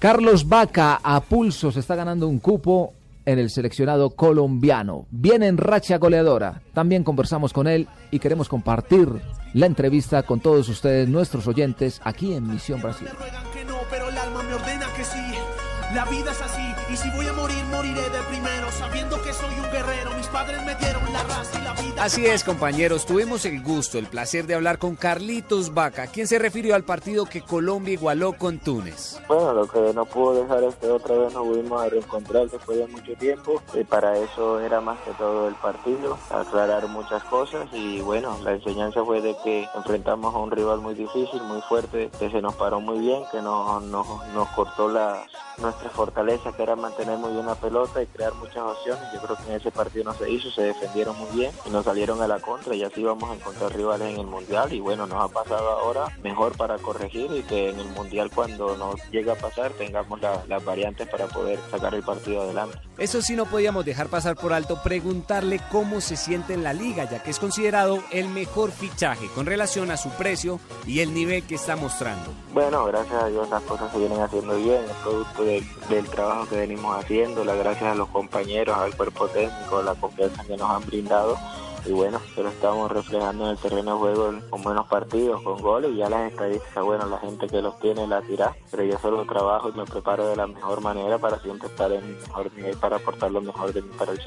Carlos Vaca a pulso se está ganando un cupo en el seleccionado colombiano. Viene en racha goleadora. También conversamos con él y queremos compartir la entrevista con todos ustedes, nuestros oyentes, aquí en Misión Brasil. La vida es así, y si voy a morir, moriré de primero, sabiendo que soy un guerrero. Mis padres me dieron la raza y la vida. Así es, compañeros, tuvimos el gusto, el placer de hablar con Carlitos Vaca, quien se refirió al partido que Colombia igualó con Túnez. Bueno, lo que no pudo dejar es que otra vez nos volvimos a reencontrar después de mucho tiempo y para eso era más que todo el partido, aclarar muchas cosas y bueno, la enseñanza fue de que enfrentamos a un rival muy difícil, muy fuerte, que se nos paró muy bien, que nos, nos, nos cortó la, nuestra fortaleza que era mantener muy bien la pelota y crear muchas opciones. Yo creo que en ese partido no se hizo, se defendieron muy bien y nos salieron a la contra y así vamos a encontrar rivales en el Mundial y bueno, nos ha pasado ahora mejor para corregir y que en el Mundial cuando nos llegue a pasar tengamos la- las variantes para poder sacar el partido adelante. Eso sí no podíamos dejar pasar por alto preguntarle cómo se siente en la liga, ya que es considerado el mejor fichaje con relación a su precio y el nivel que está mostrando. Bueno, gracias a Dios las cosas se vienen haciendo bien, es producto de- del trabajo que venimos haciendo, las gracias a los compañeros, al cuerpo técnico, la confianza que nos han brindado. Y bueno, se lo estamos reflejando en el terreno de juego con buenos partidos, con goles y ya las estadísticas, bueno, la gente que los tiene las dirá, pero yo solo trabajo y me preparo de la mejor manera para siempre estar en el mejor nivel para aportar lo mejor de mí para el